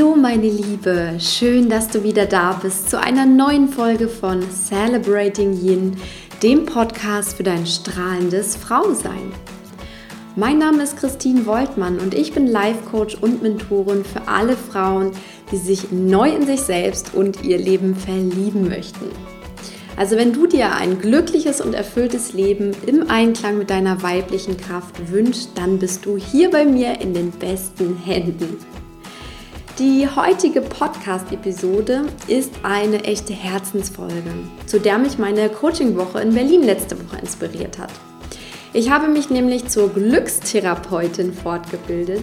Hallo meine Liebe, schön, dass du wieder da bist zu einer neuen Folge von Celebrating Yin, dem Podcast für dein strahlendes Frausein. Mein Name ist Christine Woltmann und ich bin Life Coach und Mentorin für alle Frauen, die sich neu in sich selbst und ihr Leben verlieben möchten. Also wenn du dir ein glückliches und erfülltes Leben im Einklang mit deiner weiblichen Kraft wünschst, dann bist du hier bei mir in den besten Händen. Die heutige Podcast-Episode ist eine echte Herzensfolge, zu der mich meine Coaching-Woche in Berlin letzte Woche inspiriert hat. Ich habe mich nämlich zur Glückstherapeutin fortgebildet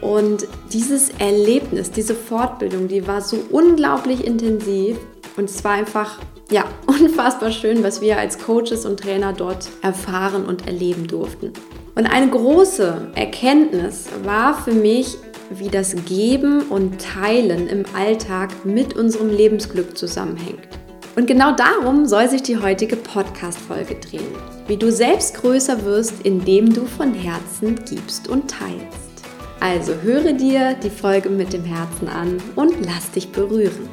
und dieses Erlebnis, diese Fortbildung, die war so unglaublich intensiv und es war einfach ja, unfassbar schön, was wir als Coaches und Trainer dort erfahren und erleben durften. Und eine große Erkenntnis war für mich, wie das Geben und Teilen im Alltag mit unserem Lebensglück zusammenhängt. Und genau darum soll sich die heutige Podcast-Folge drehen. Wie du selbst größer wirst, indem du von Herzen gibst und teilst. Also höre dir die Folge mit dem Herzen an und lass dich berühren.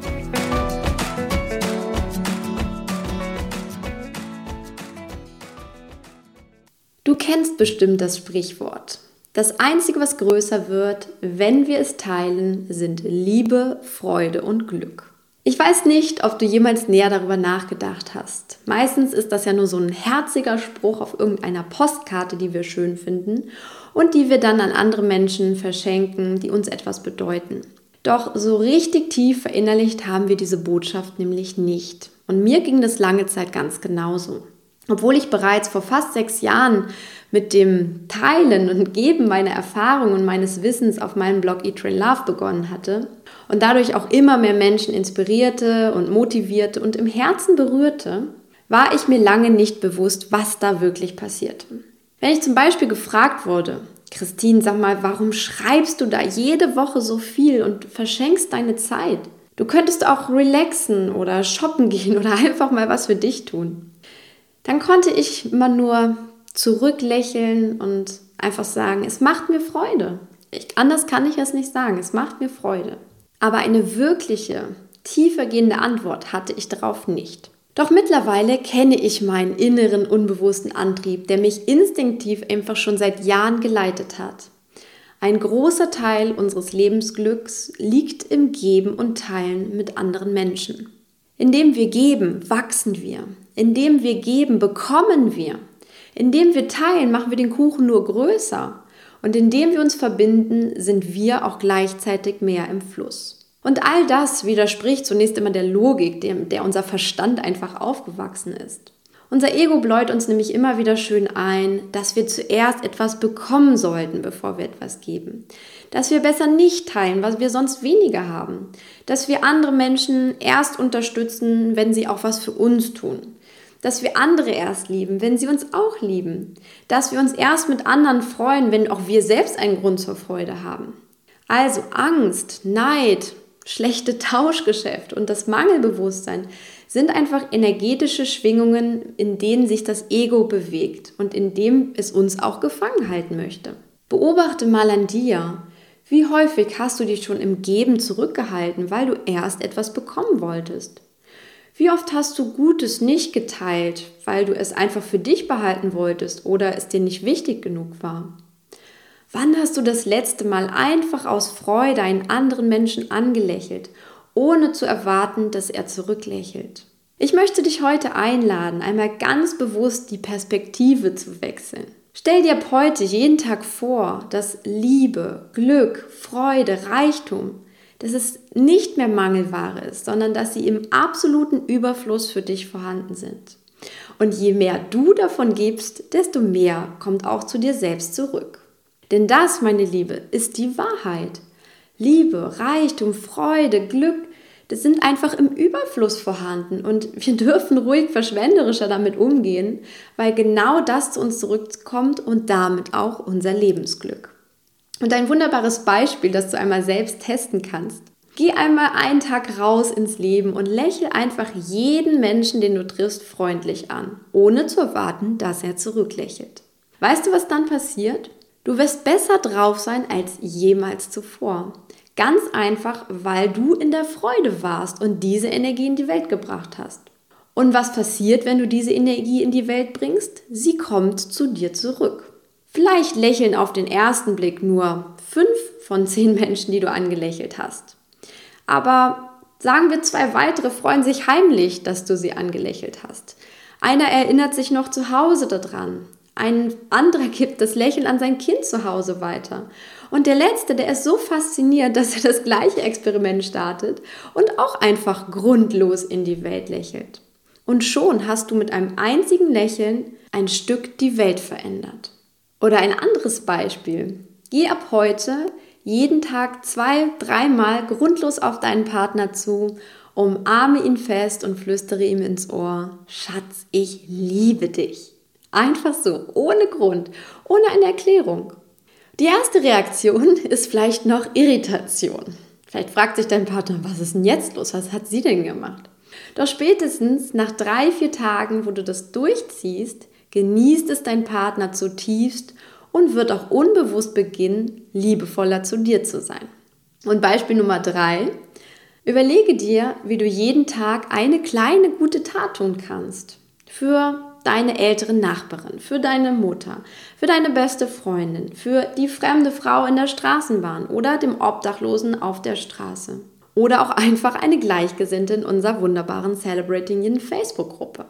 Du kennst bestimmt das Sprichwort. Das Einzige, was größer wird, wenn wir es teilen, sind Liebe, Freude und Glück. Ich weiß nicht, ob du jemals näher darüber nachgedacht hast. Meistens ist das ja nur so ein herziger Spruch auf irgendeiner Postkarte, die wir schön finden und die wir dann an andere Menschen verschenken, die uns etwas bedeuten. Doch so richtig tief verinnerlicht haben wir diese Botschaft nämlich nicht. Und mir ging das lange Zeit ganz genauso. Obwohl ich bereits vor fast sechs Jahren mit dem Teilen und Geben meiner Erfahrungen und meines Wissens auf meinem Blog Eat Train Love begonnen hatte und dadurch auch immer mehr Menschen inspirierte und motivierte und im Herzen berührte, war ich mir lange nicht bewusst, was da wirklich passierte. Wenn ich zum Beispiel gefragt wurde, Christine, sag mal, warum schreibst du da jede Woche so viel und verschenkst deine Zeit? Du könntest auch relaxen oder shoppen gehen oder einfach mal was für dich tun dann konnte ich immer nur zurücklächeln und einfach sagen, es macht mir Freude. Ich, anders kann ich es nicht sagen, es macht mir Freude. Aber eine wirkliche, tiefergehende Antwort hatte ich darauf nicht. Doch mittlerweile kenne ich meinen inneren unbewussten Antrieb, der mich instinktiv einfach schon seit Jahren geleitet hat. Ein großer Teil unseres Lebensglücks liegt im Geben und Teilen mit anderen Menschen. Indem wir geben, wachsen wir. Indem wir geben, bekommen wir. Indem wir teilen, machen wir den Kuchen nur größer. Und indem wir uns verbinden, sind wir auch gleichzeitig mehr im Fluss. Und all das widerspricht zunächst immer der Logik, der, der unser Verstand einfach aufgewachsen ist. Unser Ego bläut uns nämlich immer wieder schön ein, dass wir zuerst etwas bekommen sollten, bevor wir etwas geben. Dass wir besser nicht teilen, was wir sonst weniger haben. Dass wir andere Menschen erst unterstützen, wenn sie auch was für uns tun dass wir andere erst lieben, wenn sie uns auch lieben, dass wir uns erst mit anderen freuen, wenn auch wir selbst einen Grund zur Freude haben. Also Angst, Neid, schlechte Tauschgeschäft und das Mangelbewusstsein sind einfach energetische Schwingungen, in denen sich das Ego bewegt und in dem es uns auch gefangen halten möchte. Beobachte mal an dir, wie häufig hast du dich schon im Geben zurückgehalten, weil du erst etwas bekommen wolltest? Wie oft hast du Gutes nicht geteilt, weil du es einfach für dich behalten wolltest oder es dir nicht wichtig genug war? Wann hast du das letzte Mal einfach aus Freude einen anderen Menschen angelächelt, ohne zu erwarten, dass er zurücklächelt? Ich möchte dich heute einladen, einmal ganz bewusst die Perspektive zu wechseln. Stell dir ab heute jeden Tag vor, dass Liebe, Glück, Freude, Reichtum dass es nicht mehr Mangelware ist, sondern dass sie im absoluten Überfluss für dich vorhanden sind. Und je mehr du davon gibst, desto mehr kommt auch zu dir selbst zurück. Denn das, meine Liebe, ist die Wahrheit. Liebe, Reichtum, Freude, Glück, das sind einfach im Überfluss vorhanden und wir dürfen ruhig verschwenderischer damit umgehen, weil genau das zu uns zurückkommt und damit auch unser Lebensglück. Und ein wunderbares Beispiel, das du einmal selbst testen kannst. Geh einmal einen Tag raus ins Leben und lächel einfach jeden Menschen, den du triffst, freundlich an, ohne zu erwarten, dass er zurücklächelt. Weißt du, was dann passiert? Du wirst besser drauf sein als jemals zuvor. Ganz einfach, weil du in der Freude warst und diese Energie in die Welt gebracht hast. Und was passiert, wenn du diese Energie in die Welt bringst? Sie kommt zu dir zurück. Vielleicht lächeln auf den ersten Blick nur fünf von zehn Menschen, die du angelächelt hast. Aber sagen wir, zwei weitere freuen sich heimlich, dass du sie angelächelt hast. Einer erinnert sich noch zu Hause daran. Ein anderer gibt das Lächeln an sein Kind zu Hause weiter. Und der letzte, der ist so fasziniert, dass er das gleiche Experiment startet und auch einfach grundlos in die Welt lächelt. Und schon hast du mit einem einzigen Lächeln ein Stück die Welt verändert. Oder ein anderes Beispiel. Geh ab heute jeden Tag zwei, dreimal grundlos auf deinen Partner zu, umarme ihn fest und flüstere ihm ins Ohr, Schatz, ich liebe dich. Einfach so, ohne Grund, ohne eine Erklärung. Die erste Reaktion ist vielleicht noch Irritation. Vielleicht fragt sich dein Partner, was ist denn jetzt los? Was hat sie denn gemacht? Doch spätestens nach drei, vier Tagen, wo du das durchziehst, genießt es dein Partner zutiefst und wird auch unbewusst beginnen, liebevoller zu dir zu sein. Und Beispiel Nummer drei. Überlege dir, wie du jeden Tag eine kleine gute Tat tun kannst. Für deine ältere Nachbarin, für deine Mutter, für deine beste Freundin, für die fremde Frau in der Straßenbahn oder dem Obdachlosen auf der Straße. Oder auch einfach eine Gleichgesinnte in unserer wunderbaren Celebrating Yin Facebook-Gruppe.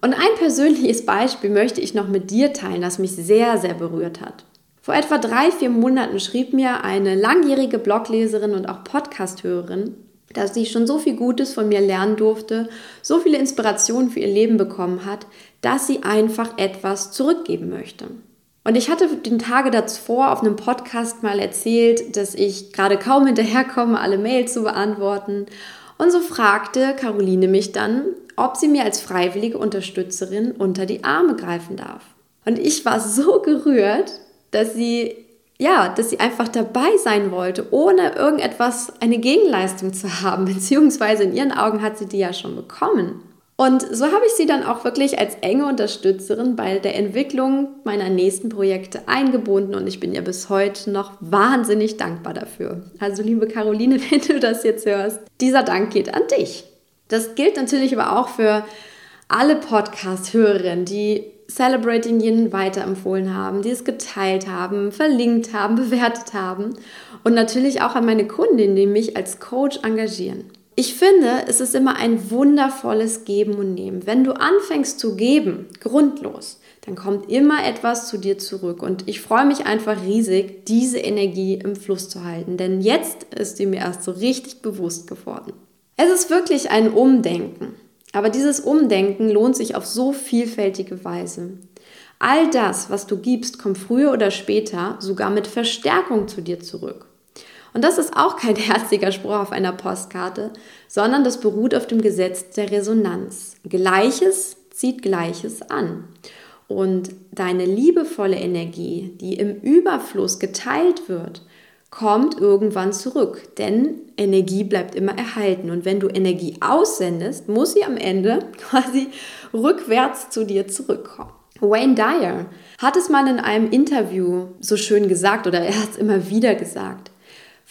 Und ein persönliches Beispiel möchte ich noch mit dir teilen, das mich sehr, sehr berührt hat. Vor etwa drei, vier Monaten schrieb mir eine langjährige Blogleserin und auch Podcasthörerin, dass sie schon so viel Gutes von mir lernen durfte, so viele Inspirationen für ihr Leben bekommen hat, dass sie einfach etwas zurückgeben möchte. Und ich hatte den Tage davor auf einem Podcast mal erzählt, dass ich gerade kaum hinterherkomme, alle Mails zu beantworten. Und so fragte Caroline mich dann, ob sie mir als freiwillige Unterstützerin unter die Arme greifen darf. Und ich war so gerührt, dass sie ja, dass sie einfach dabei sein wollte, ohne irgendetwas, eine Gegenleistung zu haben, beziehungsweise in ihren Augen hat sie die ja schon bekommen. Und so habe ich sie dann auch wirklich als enge Unterstützerin bei der Entwicklung meiner nächsten Projekte eingebunden und ich bin ihr bis heute noch wahnsinnig dankbar dafür. Also liebe Caroline, wenn du das jetzt hörst, dieser Dank geht an dich. Das gilt natürlich aber auch für alle Podcast-Hörerinnen, die Celebrating Yin weiterempfohlen haben, die es geteilt haben, verlinkt haben, bewertet haben und natürlich auch an meine Kundinnen, die mich als Coach engagieren. Ich finde, es ist immer ein wundervolles Geben und Nehmen. Wenn du anfängst zu geben, grundlos, dann kommt immer etwas zu dir zurück. Und ich freue mich einfach riesig, diese Energie im Fluss zu halten. Denn jetzt ist sie mir erst so richtig bewusst geworden. Es ist wirklich ein Umdenken. Aber dieses Umdenken lohnt sich auf so vielfältige Weise. All das, was du gibst, kommt früher oder später sogar mit Verstärkung zu dir zurück. Und das ist auch kein herziger Spruch auf einer Postkarte, sondern das beruht auf dem Gesetz der Resonanz. Gleiches zieht Gleiches an. Und deine liebevolle Energie, die im Überfluss geteilt wird, kommt irgendwann zurück, denn Energie bleibt immer erhalten. Und wenn du Energie aussendest, muss sie am Ende quasi rückwärts zu dir zurückkommen. Wayne Dyer hat es mal in einem Interview so schön gesagt oder er hat es immer wieder gesagt.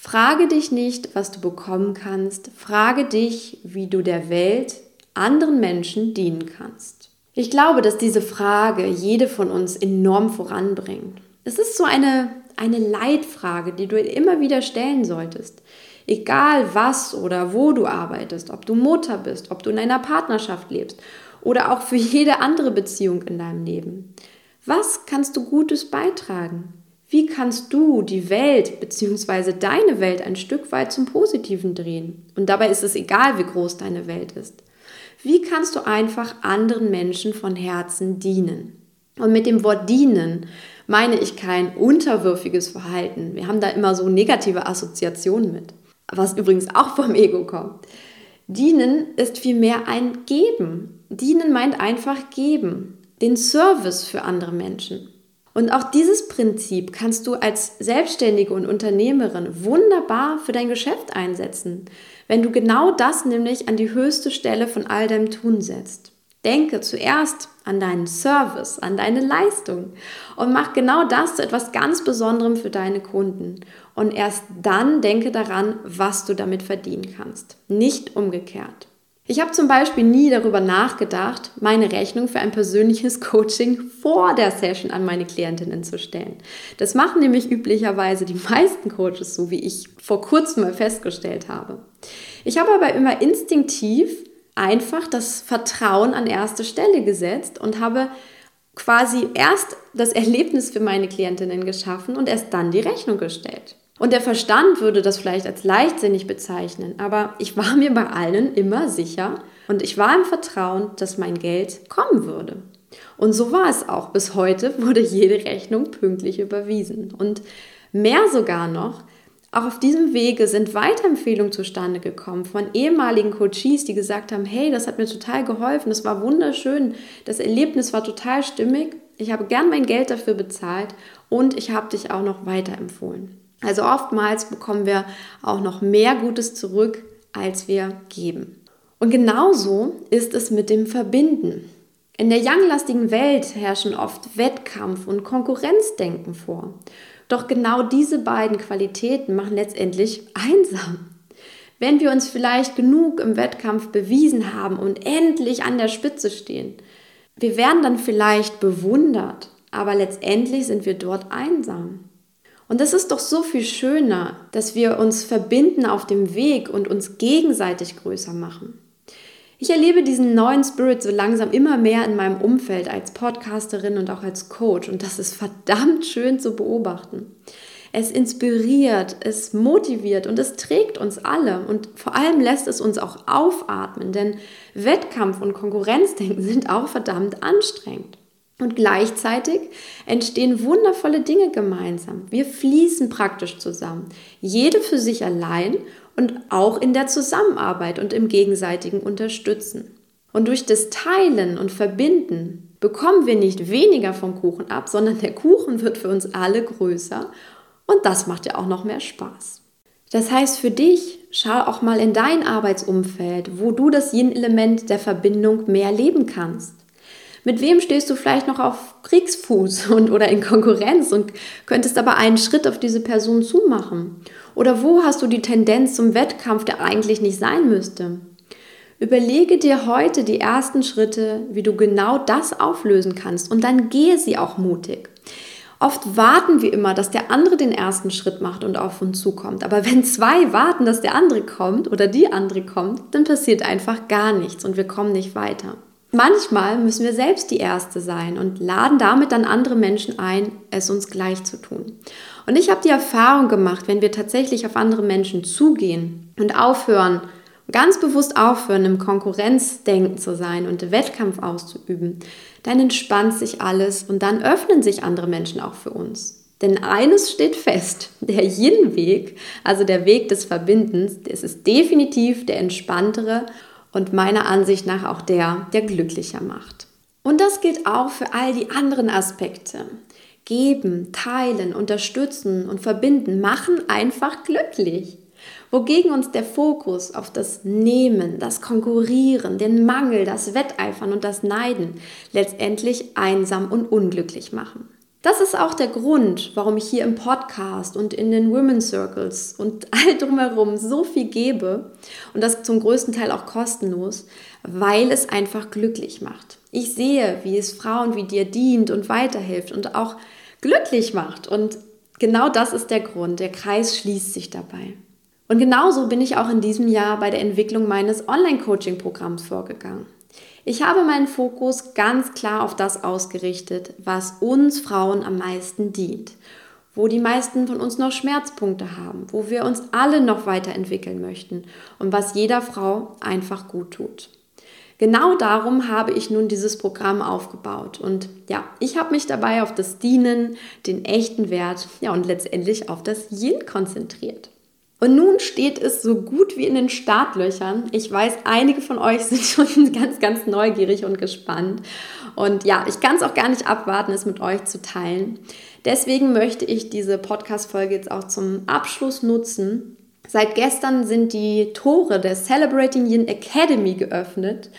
Frage dich nicht, was du bekommen kannst. Frage dich, wie du der Welt, anderen Menschen dienen kannst. Ich glaube, dass diese Frage jede von uns enorm voranbringt. Es ist so eine eine Leitfrage, die du immer wieder stellen solltest. Egal was oder wo du arbeitest, ob du Mutter bist, ob du in einer Partnerschaft lebst oder auch für jede andere Beziehung in deinem Leben. Was kannst du Gutes beitragen? Wie kannst du die Welt bzw. deine Welt ein Stück weit zum Positiven drehen? Und dabei ist es egal, wie groß deine Welt ist. Wie kannst du einfach anderen Menschen von Herzen dienen? Und mit dem Wort dienen meine ich kein unterwürfiges Verhalten. Wir haben da immer so negative Assoziationen mit, was übrigens auch vom Ego kommt. Dienen ist vielmehr ein Geben. Dienen meint einfach geben, den Service für andere Menschen. Und auch dieses Prinzip kannst du als Selbstständige und Unternehmerin wunderbar für dein Geschäft einsetzen, wenn du genau das nämlich an die höchste Stelle von all deinem Tun setzt. Denke zuerst an deinen Service, an deine Leistung und mach genau das zu etwas ganz Besonderem für deine Kunden. Und erst dann denke daran, was du damit verdienen kannst. Nicht umgekehrt. Ich habe zum Beispiel nie darüber nachgedacht, meine Rechnung für ein persönliches Coaching vor der Session an meine Klientinnen zu stellen. Das machen nämlich üblicherweise die meisten Coaches, so wie ich vor kurzem mal festgestellt habe. Ich habe aber immer instinktiv einfach das Vertrauen an erste Stelle gesetzt und habe quasi erst das Erlebnis für meine Klientinnen geschaffen und erst dann die Rechnung gestellt. Und der Verstand würde das vielleicht als leichtsinnig bezeichnen, aber ich war mir bei allen immer sicher und ich war im Vertrauen, dass mein Geld kommen würde. Und so war es auch. Bis heute wurde jede Rechnung pünktlich überwiesen. Und mehr sogar noch, auch auf diesem Wege sind Weiterempfehlungen zustande gekommen von ehemaligen Coaches, die gesagt haben, hey, das hat mir total geholfen, das war wunderschön, das Erlebnis war total stimmig, ich habe gern mein Geld dafür bezahlt und ich habe dich auch noch weiterempfohlen. Also oftmals bekommen wir auch noch mehr Gutes zurück, als wir geben. Und genauso ist es mit dem Verbinden. In der younglastigen Welt herrschen oft Wettkampf und Konkurrenzdenken vor. Doch genau diese beiden Qualitäten machen letztendlich einsam. Wenn wir uns vielleicht genug im Wettkampf bewiesen haben und endlich an der Spitze stehen, wir werden dann vielleicht bewundert, aber letztendlich sind wir dort einsam. Und das ist doch so viel schöner, dass wir uns verbinden auf dem Weg und uns gegenseitig größer machen. Ich erlebe diesen neuen Spirit so langsam immer mehr in meinem Umfeld als Podcasterin und auch als Coach und das ist verdammt schön zu beobachten. Es inspiriert, es motiviert und es trägt uns alle und vor allem lässt es uns auch aufatmen, denn Wettkampf und Konkurrenzdenken sind auch verdammt anstrengend. Und gleichzeitig entstehen wundervolle Dinge gemeinsam. Wir fließen praktisch zusammen. Jede für sich allein und auch in der Zusammenarbeit und im gegenseitigen Unterstützen. Und durch das Teilen und Verbinden bekommen wir nicht weniger vom Kuchen ab, sondern der Kuchen wird für uns alle größer und das macht ja auch noch mehr Spaß. Das heißt für dich, schau auch mal in dein Arbeitsumfeld, wo du das Yin-Element der Verbindung mehr leben kannst. Mit wem stehst du vielleicht noch auf Kriegsfuß und, oder in Konkurrenz und könntest aber einen Schritt auf diese Person zumachen? Oder wo hast du die Tendenz zum Wettkampf, der eigentlich nicht sein müsste? Überlege dir heute die ersten Schritte, wie du genau das auflösen kannst und dann gehe sie auch mutig. Oft warten wir immer, dass der andere den ersten Schritt macht und auf uns zukommt. Aber wenn zwei warten, dass der andere kommt oder die andere kommt, dann passiert einfach gar nichts und wir kommen nicht weiter. Manchmal müssen wir selbst die Erste sein und laden damit dann andere Menschen ein, es uns gleich zu tun. Und ich habe die Erfahrung gemacht, wenn wir tatsächlich auf andere Menschen zugehen und aufhören, ganz bewusst aufhören, im Konkurrenzdenken zu sein und Wettkampf auszuüben, dann entspannt sich alles und dann öffnen sich andere Menschen auch für uns. Denn eines steht fest, der Yin-Weg, also der Weg des Verbindens, das ist definitiv der entspanntere und meiner Ansicht nach auch der, der glücklicher macht. Und das gilt auch für all die anderen Aspekte. Geben, teilen, unterstützen und verbinden machen einfach glücklich. Wogegen uns der Fokus auf das Nehmen, das Konkurrieren, den Mangel, das Wetteifern und das Neiden letztendlich einsam und unglücklich machen. Das ist auch der Grund, warum ich hier im Podcast und in den Women's Circles und all drumherum so viel gebe und das zum größten Teil auch kostenlos, weil es einfach glücklich macht. Ich sehe, wie es Frauen wie dir dient und weiterhilft und auch glücklich macht und genau das ist der Grund. Der Kreis schließt sich dabei. Und genauso bin ich auch in diesem Jahr bei der Entwicklung meines Online-Coaching-Programms vorgegangen. Ich habe meinen Fokus ganz klar auf das ausgerichtet, was uns Frauen am meisten dient, wo die meisten von uns noch Schmerzpunkte haben, wo wir uns alle noch weiterentwickeln möchten und was jeder Frau einfach gut tut. Genau darum habe ich nun dieses Programm aufgebaut. Und ja, ich habe mich dabei auf das Dienen, den echten Wert ja, und letztendlich auf das Yin konzentriert. Und nun steht es so gut wie in den Startlöchern. Ich weiß, einige von euch sind schon ganz, ganz neugierig und gespannt. Und ja, ich kann es auch gar nicht abwarten, es mit euch zu teilen. Deswegen möchte ich diese Podcast-Folge jetzt auch zum Abschluss nutzen. Seit gestern sind die Tore der Celebrating Yin Academy geöffnet.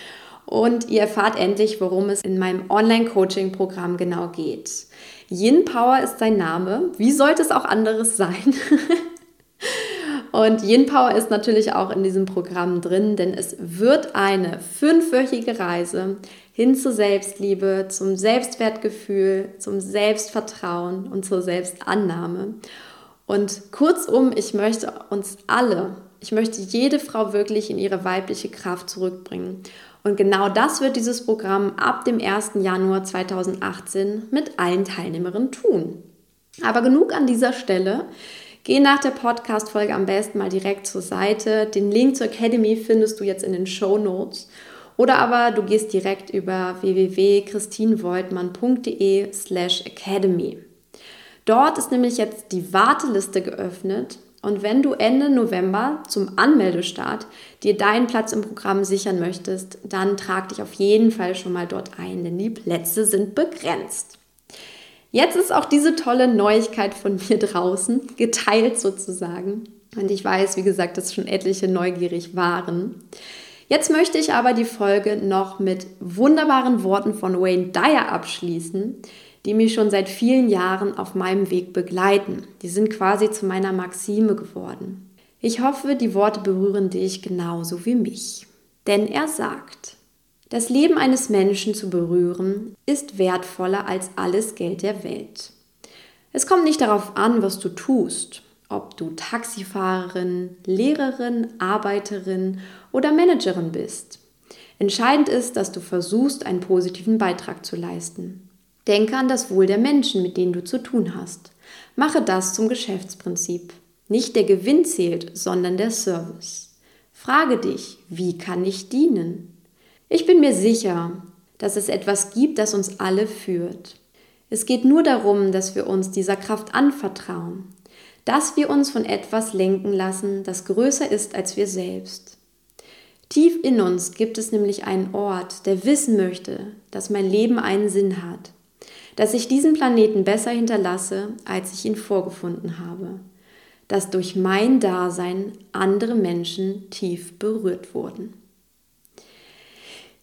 und ihr erfahrt endlich, worum es in meinem Online-Coaching-Programm genau geht. Yin Power ist sein Name. Wie sollte es auch anderes sein? Und Yin Power ist natürlich auch in diesem Programm drin, denn es wird eine fünfwöchige Reise hin zur Selbstliebe, zum Selbstwertgefühl, zum Selbstvertrauen und zur Selbstannahme. Und kurzum, ich möchte uns alle, ich möchte jede Frau wirklich in ihre weibliche Kraft zurückbringen. Und genau das wird dieses Programm ab dem 1. Januar 2018 mit allen Teilnehmerinnen tun. Aber genug an dieser Stelle. Geh nach der Podcast-Folge am besten mal direkt zur Seite. Den Link zur Academy findest du jetzt in den Show Notes. Oder aber du gehst direkt über www.christinvoigtmann.de slash academy. Dort ist nämlich jetzt die Warteliste geöffnet und wenn du Ende November zum Anmeldestart dir deinen Platz im Programm sichern möchtest, dann trag dich auf jeden Fall schon mal dort ein, denn die Plätze sind begrenzt. Jetzt ist auch diese tolle Neuigkeit von mir draußen, geteilt sozusagen. Und ich weiß, wie gesagt, dass schon etliche neugierig waren. Jetzt möchte ich aber die Folge noch mit wunderbaren Worten von Wayne Dyer abschließen, die mich schon seit vielen Jahren auf meinem Weg begleiten. Die sind quasi zu meiner Maxime geworden. Ich hoffe, die Worte berühren dich genauso wie mich. Denn er sagt, das Leben eines Menschen zu berühren, ist wertvoller als alles Geld der Welt. Es kommt nicht darauf an, was du tust, ob du Taxifahrerin, Lehrerin, Arbeiterin oder Managerin bist. Entscheidend ist, dass du versuchst, einen positiven Beitrag zu leisten. Denke an das Wohl der Menschen, mit denen du zu tun hast. Mache das zum Geschäftsprinzip. Nicht der Gewinn zählt, sondern der Service. Frage dich, wie kann ich dienen? Ich bin mir sicher, dass es etwas gibt, das uns alle führt. Es geht nur darum, dass wir uns dieser Kraft anvertrauen, dass wir uns von etwas lenken lassen, das größer ist als wir selbst. Tief in uns gibt es nämlich einen Ort, der wissen möchte, dass mein Leben einen Sinn hat, dass ich diesen Planeten besser hinterlasse, als ich ihn vorgefunden habe, dass durch mein Dasein andere Menschen tief berührt wurden.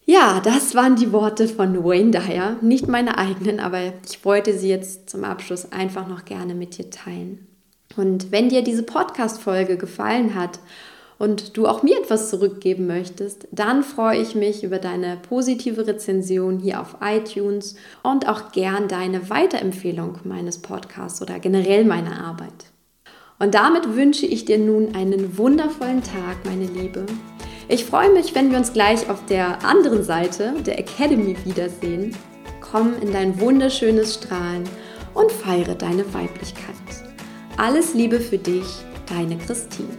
Ja, das waren die Worte von Wayne Dyer, nicht meine eigenen, aber ich wollte sie jetzt zum Abschluss einfach noch gerne mit dir teilen. Und wenn dir diese Podcast-Folge gefallen hat und du auch mir etwas zurückgeben möchtest, dann freue ich mich über deine positive Rezension hier auf iTunes und auch gern deine Weiterempfehlung meines Podcasts oder generell meiner Arbeit. Und damit wünsche ich dir nun einen wundervollen Tag, meine Liebe. Ich freue mich, wenn wir uns gleich auf der anderen Seite der Academy wiedersehen. Komm in dein wunderschönes Strahlen und feiere deine Weiblichkeit. Alles Liebe für dich, deine Christine.